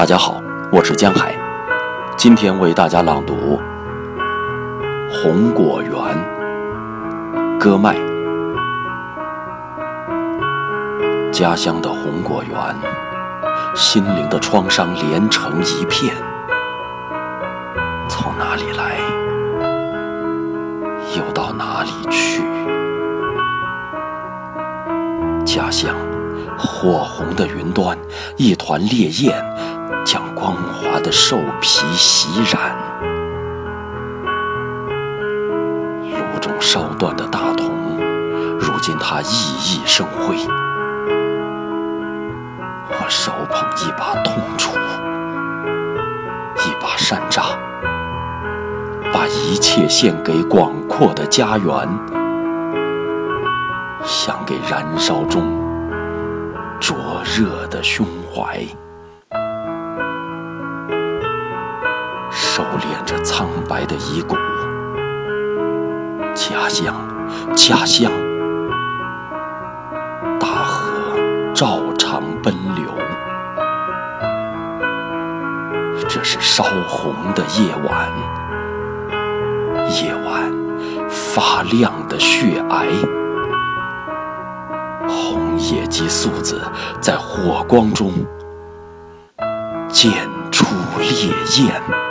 大家好，我是江海，今天为大家朗读《红果园》歌麦。家乡的红果园，心灵的创伤连成一片。从哪里来，又到哪里去？家乡火红的云端，一团烈焰，将光滑的兽皮洗染。炉中烧断的大铜，如今它熠熠生辉。我手捧一把痛楚，一把山楂，把一切献给广阔的家园，献给燃烧中灼热的胸怀，收敛着苍白的遗骨。家乡，家乡，大河照常奔流。这是烧红的夜晚，夜晚发亮的血癌，红野鸡素子在火光中溅出烈焰。